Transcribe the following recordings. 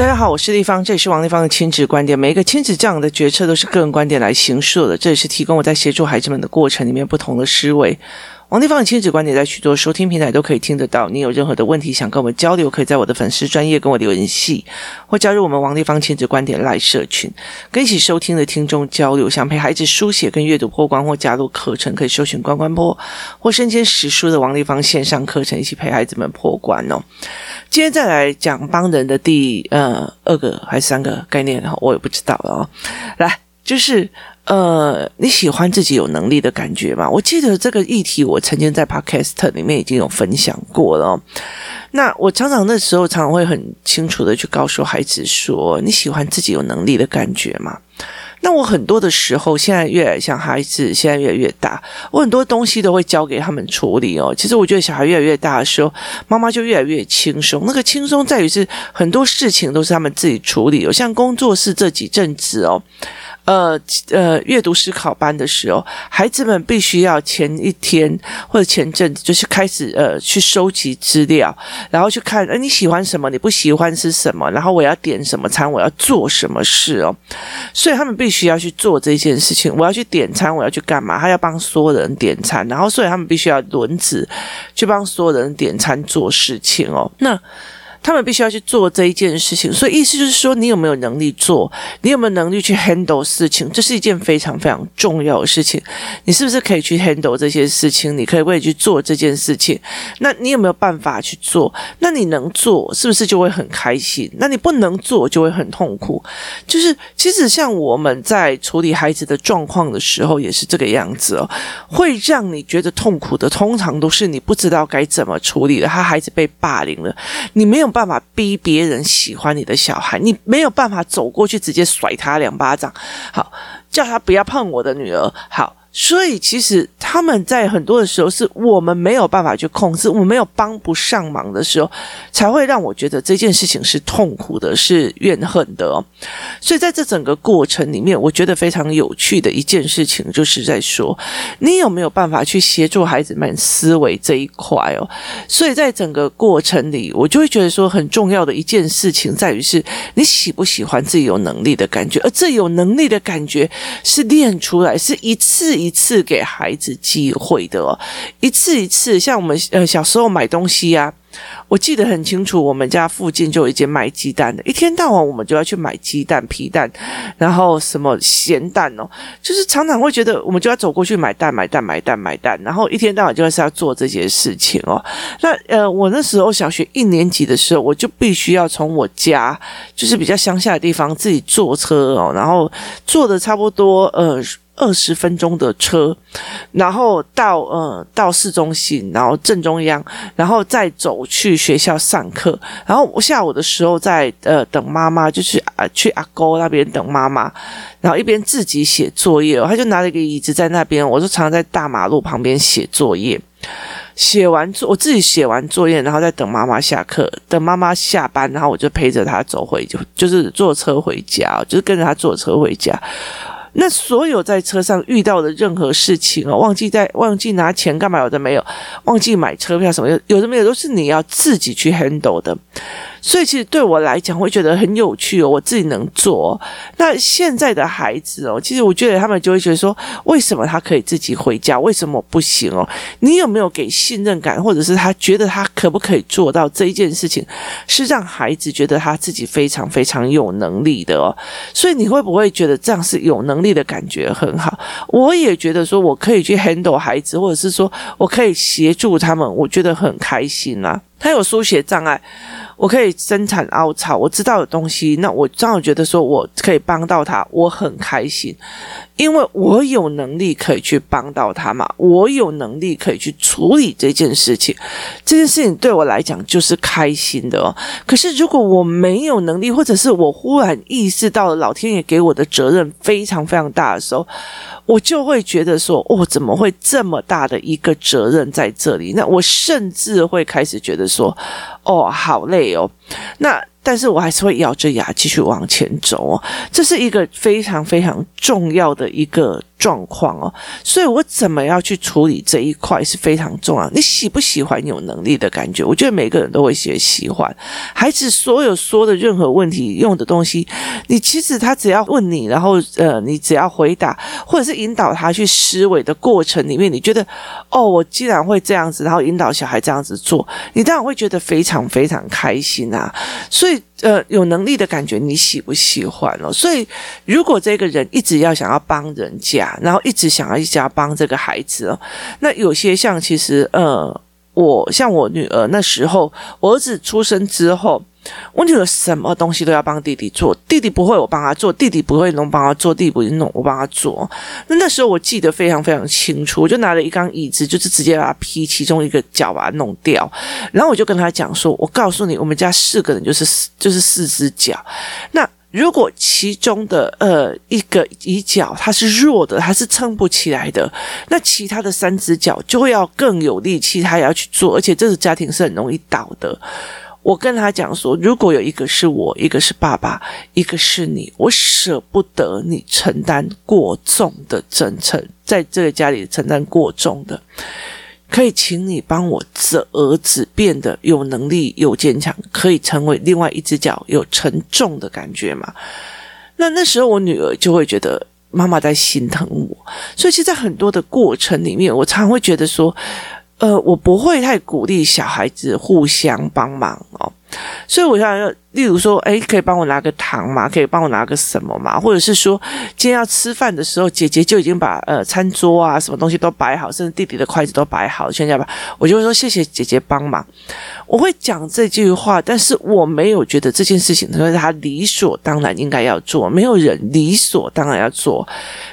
大家好，我是丽芳，这里是王丽芳的亲子观点。每一个亲子这样的决策都是个人观点来形塑的，这也是提供我在协助孩子们的过程里面不同的思维。王立芳的亲子观点在许多收听平台都可以听得到。你有任何的问题想跟我们交流，可以在我的粉丝专业跟我留言系，或加入我们王立芳亲子观点赖社群，跟一起收听的听众交流。想陪孩子书写跟阅读破关，或加入课程，可以搜寻关关破或身兼实书的王立芳线上课程，一起陪孩子们破关哦。今天再来讲帮人的第呃二个还是三个概念，我也不知道了哦。来，就是。呃，你喜欢自己有能力的感觉吗？我记得这个议题，我曾经在 Podcast 里面已经有分享过了。那我常常那时候常常会很清楚的去告诉孩子说：“你喜欢自己有能力的感觉吗？”那我很多的时候，现在越来越像孩子，现在越来越大，我很多东西都会交给他们处理哦。其实我觉得小孩越来越大的时候，妈妈就越来越轻松。那个轻松在于是很多事情都是他们自己处理哦，像工作室这几阵子哦。呃呃，阅读思考班的时候，孩子们必须要前一天或者前阵子就是开始呃去收集资料，然后去看，呃，你喜欢什么，你不喜欢是什么，然后我要点什么餐，我要做什么事哦，所以他们必须要去做这件事情。我要去点餐，我要去干嘛？他要帮所有人点餐，然后所以他们必须要轮值去帮所有人点餐做事情哦。那。他们必须要去做这一件事情，所以意思就是说，你有没有能力做？你有没有能力去 handle 事情？这是一件非常非常重要的事情。你是不是可以去 handle 这些事情？你可以为去做这件事情？那你有没有办法去做？那你能做，是不是就会很开心？那你不能做，就会很痛苦。就是其实像我们在处理孩子的状况的时候，也是这个样子哦。会让你觉得痛苦的，通常都是你不知道该怎么处理了。他孩子被霸凌了，你没有。办法逼别人喜欢你的小孩，你没有办法走过去直接甩他两巴掌，好，叫他不要碰我的女儿，好。所以，其实他们在很多的时候，是我们没有办法去控制，我们没有帮不上忙的时候，才会让我觉得这件事情是痛苦的，是怨恨的哦。所以，在这整个过程里面，我觉得非常有趣的一件事情，就是在说，你有没有办法去协助孩子们思维这一块哦。所以在整个过程里，我就会觉得说，很重要的一件事情在于是，你喜不喜欢自己有能力的感觉，而这有能力的感觉是练出来，是一次。一次给孩子机会的哦，一次一次，像我们呃小时候买东西呀。我记得很清楚，我们家附近就有一间卖鸡蛋的，一天到晚我们就要去买鸡蛋、皮蛋，然后什么咸蛋哦，就是常常会觉得我们就要走过去买蛋、买蛋、买蛋、买蛋，然后一天到晚就是要做这些事情哦。那呃，我那时候小学一年级的时候，我就必须要从我家就是比较乡下的地方自己坐车哦，然后坐的差不多呃。二十分钟的车，然后到呃到市中心，然后正中央，然后再走去学校上课。然后我下午的时候在呃等妈妈，就去啊去阿沟那边等妈妈，然后一边自己写作业。他就拿了一个椅子在那边，我就常常在大马路旁边写作业。写完作，我自己写完作业，然后再等妈妈下课，等妈妈下班，然后我就陪着她走回，就就是坐车回家，就是跟着她坐车回家。那所有在车上遇到的任何事情哦，忘记带忘记拿钱干嘛？有的没有，忘记买车票什么有有的没有，都是你要自己去 handle 的。所以其实对我来讲，会觉得很有趣哦，我自己能做。那现在的孩子哦，其实我觉得他们就会觉得说，为什么他可以自己回家，为什么不行哦？你有没有给信任感，或者是他觉得他可不可以做到这一件事情，是让孩子觉得他自己非常非常有能力的哦。所以你会不会觉得这样是有能力的感觉很好？我也觉得说我可以去 handle 孩子，或者是说我可以协助他们，我觉得很开心啊。他有书写障碍。我可以生产凹槽，我知道有东西，那我正好觉得说我可以帮到他，我很开心，因为我有能力可以去帮到他嘛，我有能力可以去处理这件事情，这件事情对我来讲就是开心的哦。可是如果我没有能力，或者是我忽然意识到了老天爷给我的责任非常非常大的时候，我就会觉得说，哦，怎么会这么大的一个责任在这里？那我甚至会开始觉得说，哦，好累哦。那但是我还是会咬着牙继续往前走哦。这是一个非常非常重要的一个状况哦，所以我怎么样去处理这一块是非常重要。你喜不喜欢有能力的感觉？我觉得每个人都会写喜欢。孩子所有说的任何问题用的东西，你其实他只要问你，然后呃，你只要回答，或者是引导他去思维的过程里面，你觉得哦，我既然会这样子，然后引导小孩这样子做，你当然会觉得非常非常开心啊。所以呃，有能力的感觉你喜不喜欢哦？所以如果这个人一直要想要帮人家。然后一直想要一家帮这个孩子哦，那有些像其实呃，我像我女儿那时候，我儿子出生之后，我女儿什么东西都要帮弟弟做，弟弟不会我帮他做，弟弟不会弄帮他做，弟弟不会弄我帮他做。那那时候我记得非常非常清楚，我就拿了一张椅子，就是直接把它劈其中一个角把它弄掉，然后我就跟他讲说：“我告诉你，我们家四个人就是就是四只脚。”那如果其中的呃一个椅脚它是弱的，它是撑不起来的，那其他的三只脚就会要更有力气，他也要去做，而且这个家庭是很容易倒的。我跟他讲说，如果有一个是我，一个是爸爸，一个是你，我舍不得你承担过重的政策，在这个家里承担过重的。可以请你帮我这儿子变得有能力、有坚强，可以成为另外一只脚有沉重的感觉吗？那那时候我女儿就会觉得妈妈在心疼我，所以其实，在很多的过程里面，我常会觉得说，呃，我不会太鼓励小孩子互相帮忙哦。所以我想要，例如说，诶，可以帮我拿个糖吗？可以帮我拿个什么吗？或者是说，今天要吃饭的时候，姐姐就已经把呃餐桌啊什么东西都摆好，甚至弟弟的筷子都摆好，全家吧，我就会说谢谢姐姐帮忙。我会讲这句话，但是我没有觉得这件事情是他理所当然应该要做，没有人理所当然要做。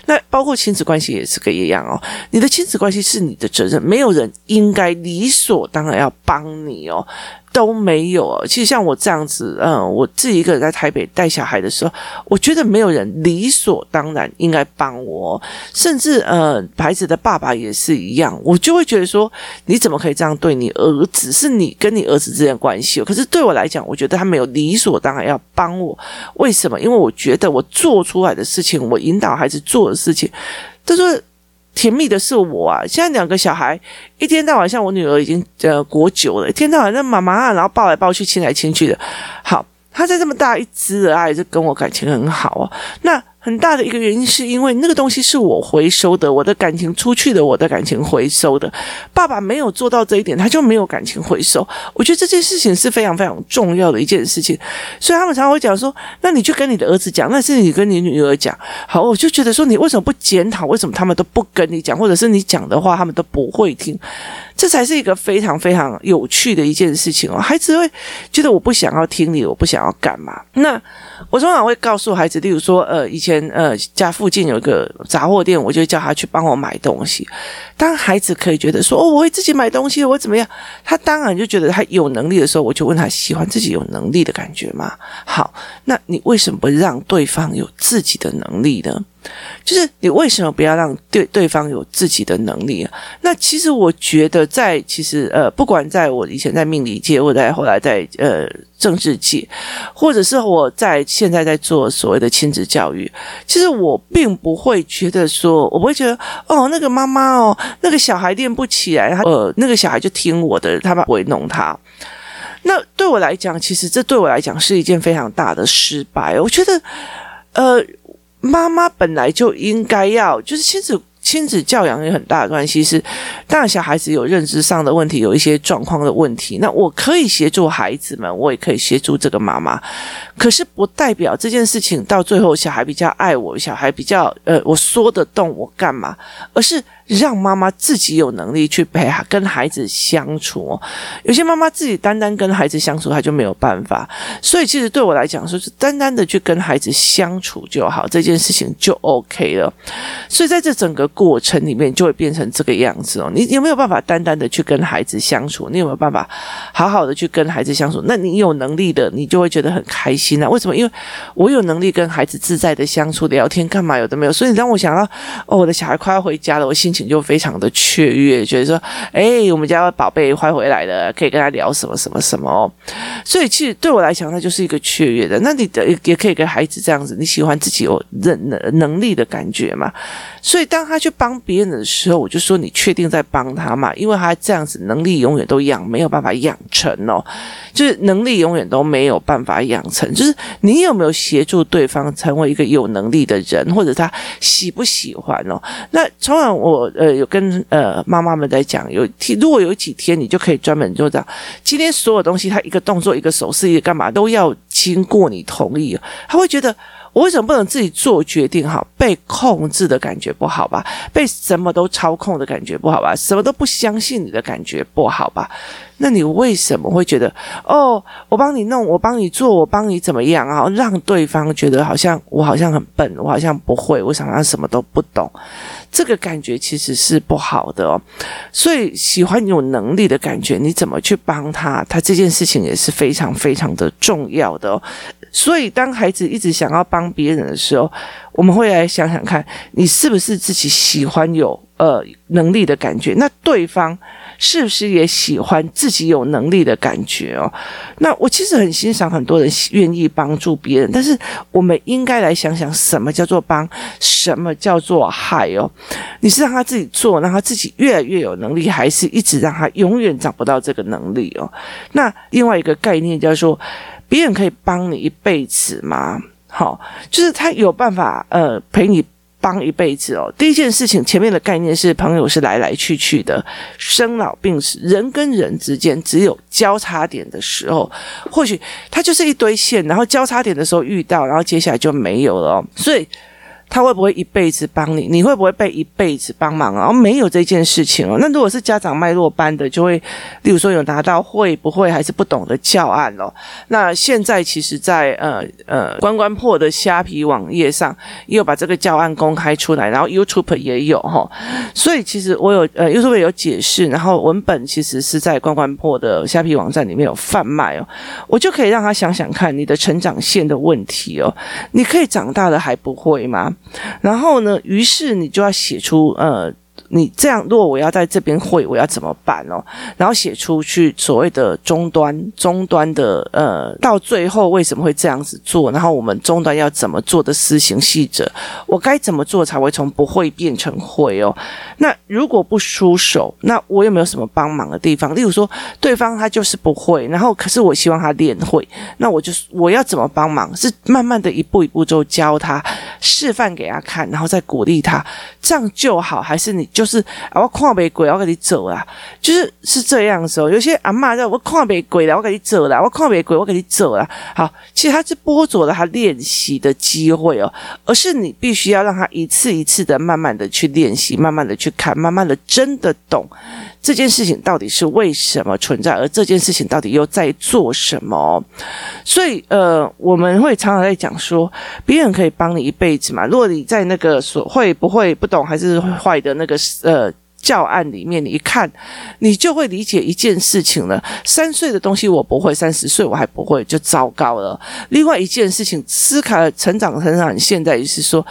那包括亲子关系也是个一样哦，你的亲子关系是你的责任，没有人应该理所当然要帮你哦。都没有。其实像我这样子，嗯，我自己一个人在台北带小孩的时候，我觉得没有人理所当然应该帮我，甚至呃，孩子的爸爸也是一样，我就会觉得说，你怎么可以这样对你儿子？是你跟你儿子之间关系。可是对我来讲，我觉得他没有理所当然要帮我。为什么？因为我觉得我做出来的事情，我引导孩子做的事情，他说。甜蜜的是我啊！现在两个小孩一天到晚，像我女儿已经呃国久了，一天到晚那妈妈啊，然后抱来抱去，亲来亲去的。好，她在这么大一只的，还是跟我感情很好哦。那。很大的一个原因是因为那个东西是我回收的，我的感情出去的，我的感情回收的。爸爸没有做到这一点，他就没有感情回收。我觉得这件事情是非常非常重要的一件事情，所以他们常会讲说：“那你就跟你的儿子讲，那是你跟你女儿讲。”好，我就觉得说，你为什么不检讨？为什么他们都不跟你讲，或者是你讲的话他们都不会听？这才是一个非常非常有趣的一件事情哦。孩子会觉得我不想要听你，我不想要干嘛？那我通常会告诉孩子，例如说，呃，以前。呃，家附近有一个杂货店，我就叫他去帮我买东西。当孩子可以觉得说，哦，我会自己买东西，我怎么样？他当然就觉得他有能力的时候，我就问他喜欢自己有能力的感觉吗？好，那你为什么不让对方有自己的能力呢？就是你为什么不要让对对方有自己的能力？那其实我觉得在，其实呃，不管在我以前在命理界，或者在后来在呃政治界，或者是我在现在在做所谓的亲子教育，其实我并不会觉得说，我不会觉得哦，那个妈妈哦，那个小孩练不起来，他呃，那个小孩就听我的，他不会弄他。那对我来讲，其实这对我来讲是一件非常大的失败。我觉得，呃。妈妈本来就应该要，就是亲子亲子教养有很大的关系。是，当小孩子有认知上的问题，有一些状况的问题，那我可以协助孩子们，我也可以协助这个妈妈。可是不代表这件事情到最后，小孩比较爱我，小孩比较呃，我说得动我干嘛，而是。让妈妈自己有能力去陪跟孩子相处。有些妈妈自己单单跟孩子相处，她就没有办法。所以，其实对我来讲，说是单单的去跟孩子相处就好，这件事情就 OK 了。所以，在这整个过程里面，就会变成这个样子哦。你有没有办法单单的去跟孩子相处？你有没有办法好好的去跟孩子相处？那你有能力的，你就会觉得很开心啊。为什么？因为我有能力跟孩子自在的相处、聊天，干嘛有的没有。所以，你让我想到，哦，我的小孩快要回家了，我心。情就非常的雀跃，觉得说，哎，我们家宝贝快回来了，可以跟他聊什么什么什么哦。所以其实对我来讲，那就是一个雀跃的。那你的也可以跟孩子这样子，你喜欢自己有能能力的感觉嘛？所以当他去帮别人的时候，我就说，你确定在帮他嘛？因为他这样子能力永远都养没有办法养成哦，就是能力永远都没有办法养成。就是你有没有协助对方成为一个有能力的人，或者他喜不喜欢哦？那从来我呃有跟呃妈妈们在讲，有如果有几天你就可以专门做到，今天所有东西他一个动作一个手势一个干嘛都要经过你同意，他会觉得。我为什么不能自己做决定？哈，被控制的感觉不好吧？被什么都操控的感觉不好吧？什么都不相信你的感觉不好吧？那你为什么会觉得哦？我帮你弄，我帮你做，我帮你怎么样啊？让对方觉得好像我好像很笨，我好像不会，我想他什么都不懂，这个感觉其实是不好的哦。所以喜欢有能力的感觉，你怎么去帮他？他这件事情也是非常非常的重要的哦。所以，当孩子一直想要帮帮别人的时候，我们会来想想看，你是不是自己喜欢有呃能力的感觉？那对方是不是也喜欢自己有能力的感觉哦？那我其实很欣赏很多人愿意帮助别人，但是我们应该来想想，什么叫做帮，什么叫做害哦？你是让他自己做，让他自己越来越有能力，还是一直让他永远找不到这个能力哦？那另外一个概念叫做。别人可以帮你一辈子吗？好，就是他有办法呃陪你帮一辈子哦。第一件事情，前面的概念是朋友是来来去去的，生老病死，人跟人之间只有交叉点的时候，或许他就是一堆线，然后交叉点的时候遇到，然后接下来就没有了哦。所以。他会不会一辈子帮你？你会不会被一辈子帮忙啊？没有这件事情哦。那如果是家长脉络班的，就会，例如说有拿到会不会还是不懂的教案哦。那现在其实在，在呃呃关关破的虾皮网页上也有把这个教案公开出来，然后 YouTube 也有哈。所以其实我有呃 YouTube 有解释，然后文本其实是在关关破的虾皮网站里面有贩卖哦。我就可以让他想想看你的成长线的问题哦。你可以长大了还不会吗？然后呢，于是你就要写出呃。你这样，如果我要在这边会，我要怎么办哦？然后写出去所谓的终端，终端的呃，到最后为什么会这样子做？然后我们终端要怎么做的施行细则，我该怎么做才会从不会变成会哦？那如果不出手，那我有没有什么帮忙的地方？例如说，对方他就是不会，然后可是我希望他练会，那我就是我要怎么帮忙？是慢慢的一步一步就教他，示范给他看，然后再鼓励他，这样就好？还是你？就是啊，我看没鬼，我跟你走啊。就是是这样子哦，有些阿妈在我看没鬼了，我跟你走了，我看没鬼，我跟你走了。好，其实他是剥夺了他练习的机会哦，而是你必须要让他一次一次的慢慢的去练习，慢慢的去看，慢慢的真的懂。这件事情到底是为什么存在？而这件事情到底又在做什么？所以，呃，我们会常常在讲说，别人可以帮你一辈子嘛。如果你在那个所会不会不懂还是坏的那个呃教案里面，你一看，你就会理解一件事情了。三岁的东西我不会，三十岁我还不会，就糟糕了。另外一件事情，思考成长成长，现在就是说，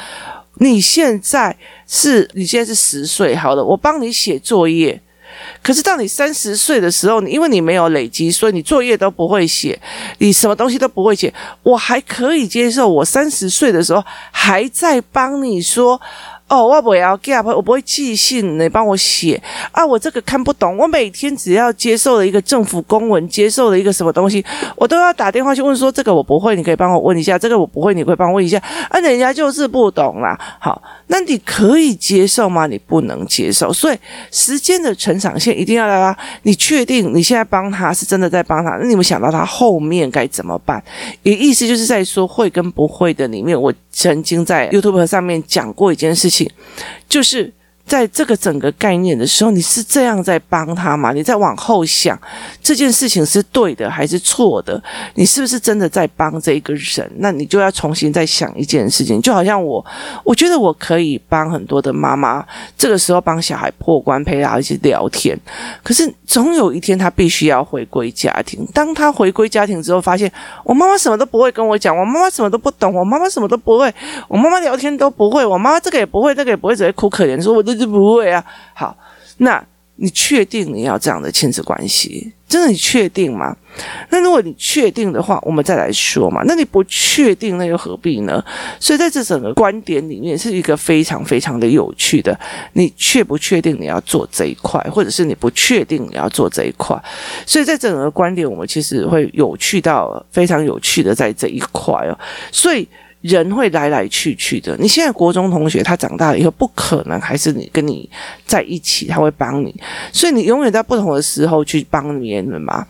你现在是你现在是十岁，好了，我帮你写作业。可是到你三十岁的时候，你因为你没有累积，所以你作业都不会写，你什么东西都不会写。我还可以接受，我三十岁的时候还在帮你说。哦，我不要 gap，我不会寄信，你帮我写啊！我这个看不懂，我每天只要接受了一个政府公文，接受了一个什么东西，我都要打电话去问说，这个我不会，你可以帮我问一下，这个我不会，你可以帮我问一下啊！人家就是不懂啦。好，那你可以接受吗？你不能接受，所以时间的成长线一定要来啦。你确定你现在帮他是真的在帮他？那你们想到他后面该怎么办？也意思就是在说会跟不会的里面，我曾经在 YouTube 上面讲过一件事情。就是。在这个整个概念的时候，你是这样在帮他吗？你在往后想这件事情是对的还是错的？你是不是真的在帮这个人？那你就要重新再想一件事情。就好像我，我觉得我可以帮很多的妈妈，这个时候帮小孩破关，陪他一起聊天。可是总有一天他必须要回归家庭。当他回归家庭之后，发现我妈妈什么都不会跟我讲，我妈妈什么都不懂，我妈妈什么都不会，我妈妈聊天都不会，我妈妈这个也不会，那个也不会，只会哭可怜说我都。是不会啊。好，那。你确定你要这样的亲子关系？真的你确定吗？那如果你确定的话，我们再来说嘛。那你不确定，那又何必呢？所以在这整个观点里面，是一个非常非常的有趣的。你确不确定你要做这一块，或者是你不确定你要做这一块？所以在整个观点，我们其实会有趣到非常有趣的在这一块哦。所以。人会来来去去的。你现在国中同学，他长大了以后不可能还是你跟你在一起，他会帮你，所以你永远在不同的时候去帮别人嘛。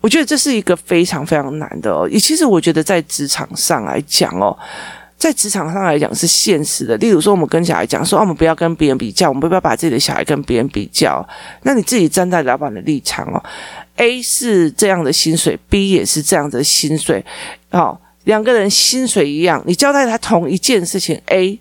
我觉得这是一个非常非常难的哦。也其实我觉得在职场上来讲哦，在职场上来讲是现实的。例如说，我们跟小孩讲说，我们不要跟别人比较，我们不要把自己的小孩跟别人比较。那你自己站在老板的立场哦，A 是这样的薪水，B 也是这样的薪水，哦。两个人薪水一样，你交代他同一件事情，A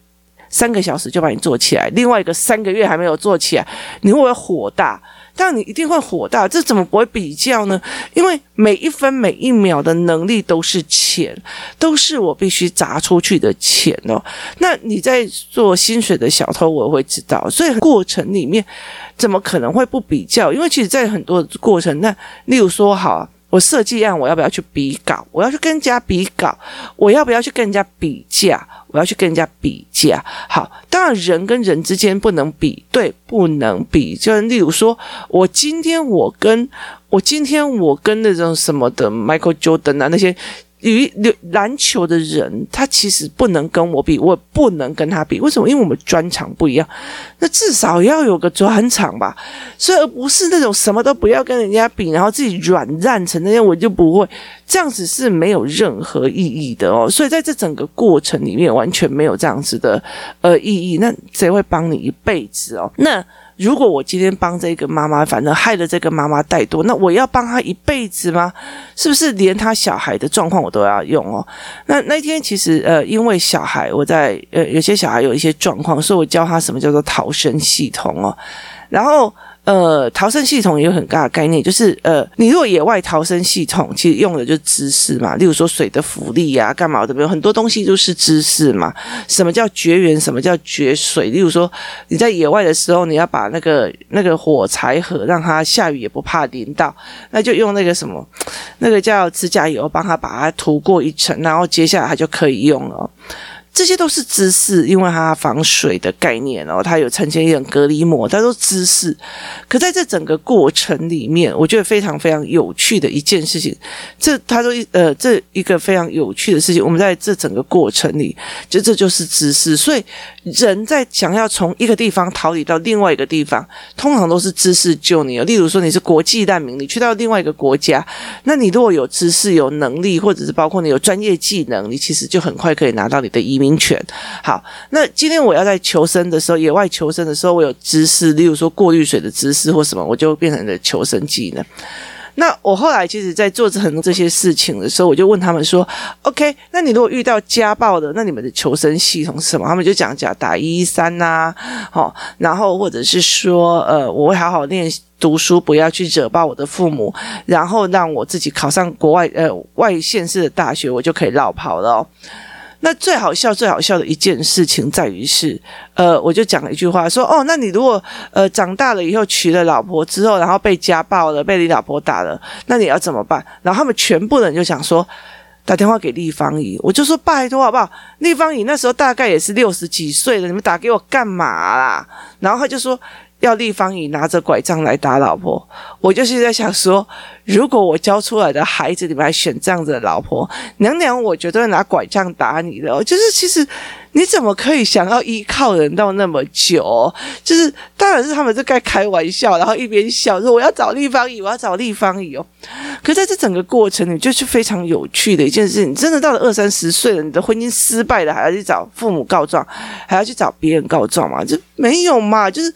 三个小时就把你做起来，另外一个三个月还没有做起来，你会不会火大？但你一定会火大，这怎么不会比较呢？因为每一分每一秒的能力都是钱，都是我必须砸出去的钱哦。那你在做薪水的小偷，我会知道，所以过程里面怎么可能会不比较？因为其实，在很多过程，那例如说，好。我设计案，我要不要去比稿？我要去跟人家比稿，我要不要去跟人家比价？我要去跟人家比价。好，当然人跟人之间不能比，对，不能比。就例如说，我今天我跟我今天我跟那种什么的 Michael Jordan 啊那些。与篮球的人，他其实不能跟我比，我不能跟他比。为什么？因为我们专长不一样。那至少要有个专长吧，所以而不是那种什么都不要跟人家比，然后自己软烂成那样，我就不会。这样子是没有任何意义的哦。所以在这整个过程里面，完全没有这样子的呃意义。那谁会帮你一辈子哦？那。如果我今天帮这个妈妈，反正害了这个妈妈怠惰，那我要帮她一辈子吗？是不是连她小孩的状况我都要用哦？那那天其实呃，因为小孩我在呃，有些小孩有一些状况，所以我教他什么叫做逃生系统哦，然后。呃，逃生系统也有很大的概念，就是呃，你如果野外逃生系统，其实用的就是知识嘛，例如说水的浮力、啊，干嘛的，有很多东西都是知识嘛。什么叫绝缘？什么叫绝水？例如说你在野外的时候，你要把那个那个火柴盒让它下雨也不怕淋到，那就用那个什么，那个叫指甲油帮它把它涂过一层，然后接下来它就可以用了。这些都是知识，因为它防水的概念哦，它有呈现一种隔离膜，它都知识。可在这整个过程里面，我觉得非常非常有趣的一件事情，这它都呃，这一个非常有趣的事情，我们在这整个过程里，就这就是知识。所以人在想要从一个地方逃离到另外一个地方，通常都是知识救你哦。例如说你是国际难民，你去到另外一个国家，那你如果有知识、有能力，或者是包括你有专业技能，你其实就很快可以拿到你的移民。权好，那今天我要在求生的时候，野外求生的时候，我有知识，例如说过滤水的知识或什么，我就变成了求生技能。那我后来其实，在做很多这些事情的时候，我就问他们说：“OK，那你如果遇到家暴的，那你们的求生系统是什么？”他们就讲讲打一一三呐，好，然后或者是说，呃，我会好好念读书，不要去惹爆我的父母，然后让我自己考上国外呃外县市的大学，我就可以落跑了哦。那最好笑、最好笑的一件事情在于是，呃，我就讲了一句话，说，哦，那你如果呃长大了以后娶了老婆之后，然后被家暴了，被你老婆打了，那你要怎么办？然后他们全部人就想说，打电话给丽芳仪，我就说拜托好不好？丽芳仪那时候大概也是六十几岁了，你们打给我干嘛啦？然后他就说。要丽芳仪拿着拐杖来打老婆，我就是在想说，如果我教出来的孩子，你们还选这样子的老婆，娘娘，我绝对拿拐杖打你的。就是其实你怎么可以想要依靠人到那么久？就是当然是他们在该开玩笑，然后一边笑说我要找丽芳仪，我要找丽芳仪哦。可在这整个过程里，就是非常有趣的一件事。你真的到了二三十岁了，你的婚姻失败了，还要去找父母告状，还要去找别人告状吗？就没有嘛，就是。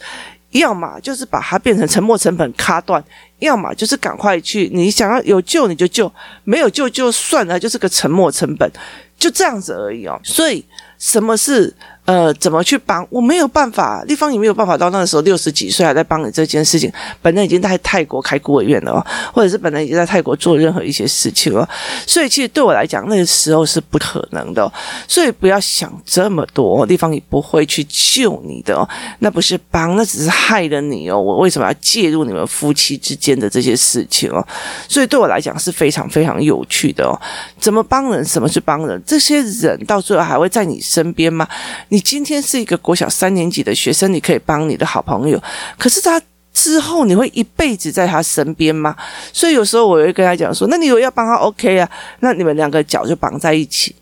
要么就是把它变成沉没成本卡断，要么就是赶快去，你想要有救你就救，没有救就算了，就是个沉没成本，就这样子而已哦。所以什么是？呃，怎么去帮？我没有办法，丽芳也没有办法到那个时候六十几岁还在帮你这件事情。本人已经在泰国开孤儿院了，或者是本人已经在泰国做任何一些事情了。所以其实对我来讲，那个时候是不可能的。所以不要想这么多，丽芳也不会去救你的。那不是帮，那只是害了你哦。我为什么要介入你们夫妻之间的这些事情哦？所以对我来讲是非常非常有趣的哦。怎么帮人？什么是帮人？这些人到最后还会在你身边吗？你今天是一个国小三年级的学生，你可以帮你的好朋友，可是他之后你会一辈子在他身边吗？所以有时候我会跟他讲说：“那你有要帮他，OK 啊？那你们两个脚就绑在一起，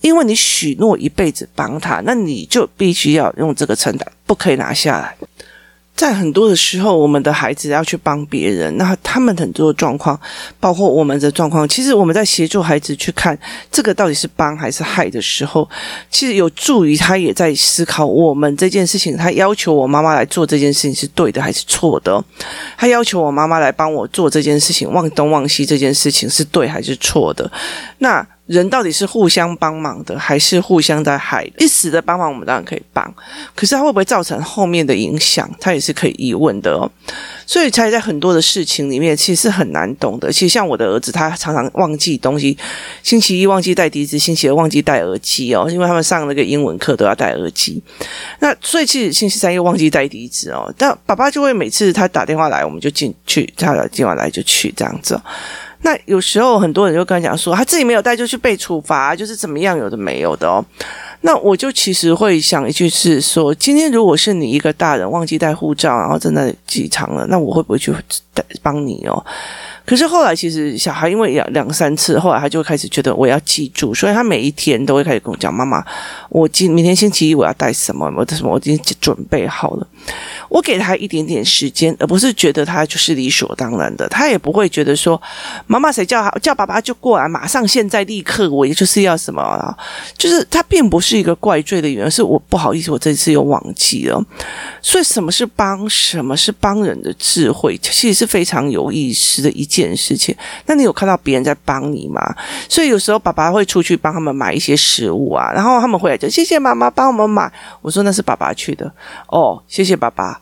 因为你许诺一辈子帮他，那你就必须要用这个承担，不可以拿下来。”在很多的时候，我们的孩子要去帮别人，那他们很多的状况，包括我们的状况，其实我们在协助孩子去看这个到底是帮还是害的时候，其实有助于他也在思考我们这件事情。他要求我妈妈来做这件事情是对的还是错的？他要求我妈妈来帮我做这件事情，忘东忘西这件事情是对还是错的？那。人到底是互相帮忙的，还是互相在害？一时的帮忙，我们当然可以帮，可是它会不会造成后面的影响？它也是可以疑问的哦。所以才在很多的事情里面，其实是很难懂的。其实像我的儿子，他常常忘记东西，星期一忘记带笛子，星期二忘记带耳机哦，因为他们上那个英文课都要带耳机。那所以其实星期三又忘记带笛子哦，但爸爸就会每次他打电话来，我们就进去，他今晚来就去这样子。那有时候很多人就跟他讲说，他自己没有带就去被处罚，就是怎么样有的没有的哦。那我就其实会想一句是说，今天如果是你一个大人忘记带护照，然后在那里机场了，那我会不会去带帮你哦？可是后来，其实小孩因为两两三次，后来他就开始觉得我要记住，所以他每一天都会开始跟我讲：“妈妈，我今明天星期一我要带什么？我的什么？我已经准备好了。”我给他一点点时间，而不是觉得他就是理所当然的。他也不会觉得说：“妈妈谁叫他叫爸爸就过来，马上现在立刻，我也就是要什么啊？”就是他并不是一个怪罪的原因，是我不好意思，我这次又忘记了。所以，什么是帮？什么是帮人的智慧？其实是非常有意思的一。件事情，那你有看到别人在帮你吗？所以有时候爸爸会出去帮他们买一些食物啊，然后他们回来就谢谢妈妈帮我们买。我说那是爸爸去的哦，谢谢爸爸。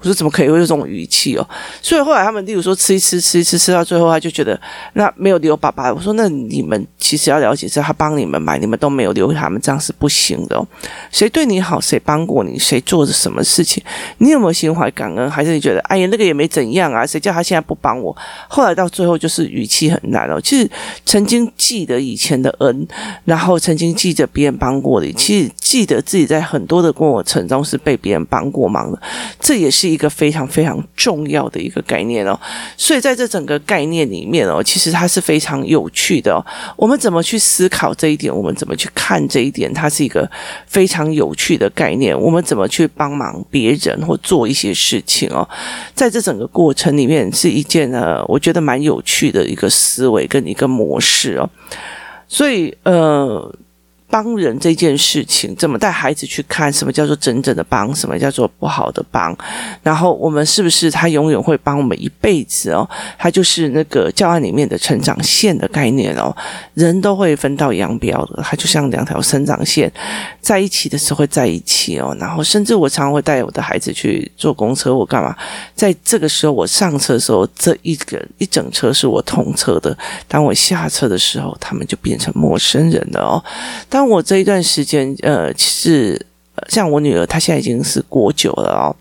我说怎么可以有这种语气哦？所以后来他们例如说吃一吃吃一吃吃到最后，他就觉得那没有留爸爸。我说那你们其实要了解是他帮你们买，你们都没有留给他们，这样是不行的哦。谁对你好，谁帮过你，谁做着什么事情，你有没有心怀感恩？还是你觉得哎呀那个也没怎样啊？谁叫他现在不帮我？后来到最后就是语气很难哦。其实曾经记得以前的恩，然后曾经记得别人帮过你，其实记得自己在很多的过程中是被别人帮过忙的，这也是。一个非常非常重要的一个概念哦，所以在这整个概念里面哦，其实它是非常有趣的哦。我们怎么去思考这一点？我们怎么去看这一点？它是一个非常有趣的概念。我们怎么去帮忙别人或做一些事情哦？在这整个过程里面，是一件呢，我觉得蛮有趣的一个思维跟一个模式哦。所以呃。帮人这件事情，怎么带孩子去看什么叫做真正的帮，什么叫做不好的帮？然后我们是不是他永远会帮我们一辈子哦？他就是那个教案里面的成长线的概念哦。人都会分道扬镳的，它就像两条生长线，在一起的时候会在一起哦。然后甚至我常常会带我的孩子去坐公车，我干嘛？在这个时候我上车的时候，这一个一整车是我同车的。当我下车的时候，他们就变成陌生人了哦。我这一段时间，呃，其实像我女儿，她现在已经是国九了哦。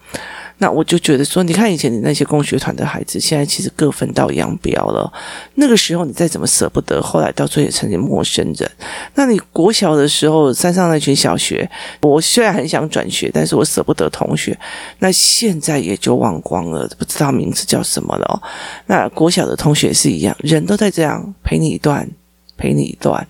那我就觉得说，你看以前你那些共学团的孩子，现在其实各分道扬镳了。那个时候你再怎么舍不得，后来到最后也成为陌生人。那你国小的时候，山上那群小学，我虽然很想转学，但是我舍不得同学。那现在也就忘光了，不知道名字叫什么了。那国小的同学是一样，人都在这样陪你一段，陪你一段。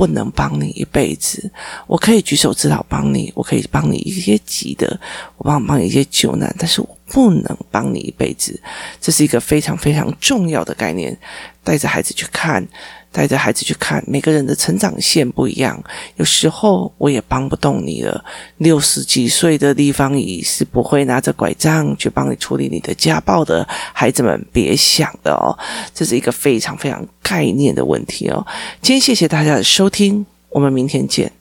不能帮你一辈子，我可以举手之劳帮你，我可以帮你一些急的，我帮帮你一些救难，但是我不能帮你一辈子，这是一个非常非常重要的概念，带着孩子去看。带着孩子去看，每个人的成长线不一样，有时候我也帮不动你了。六十几岁的地方姨是不会拿着拐杖去帮你处理你的家暴的，孩子们别想的哦，这是一个非常非常概念的问题哦。今天谢谢大家的收听，我们明天见。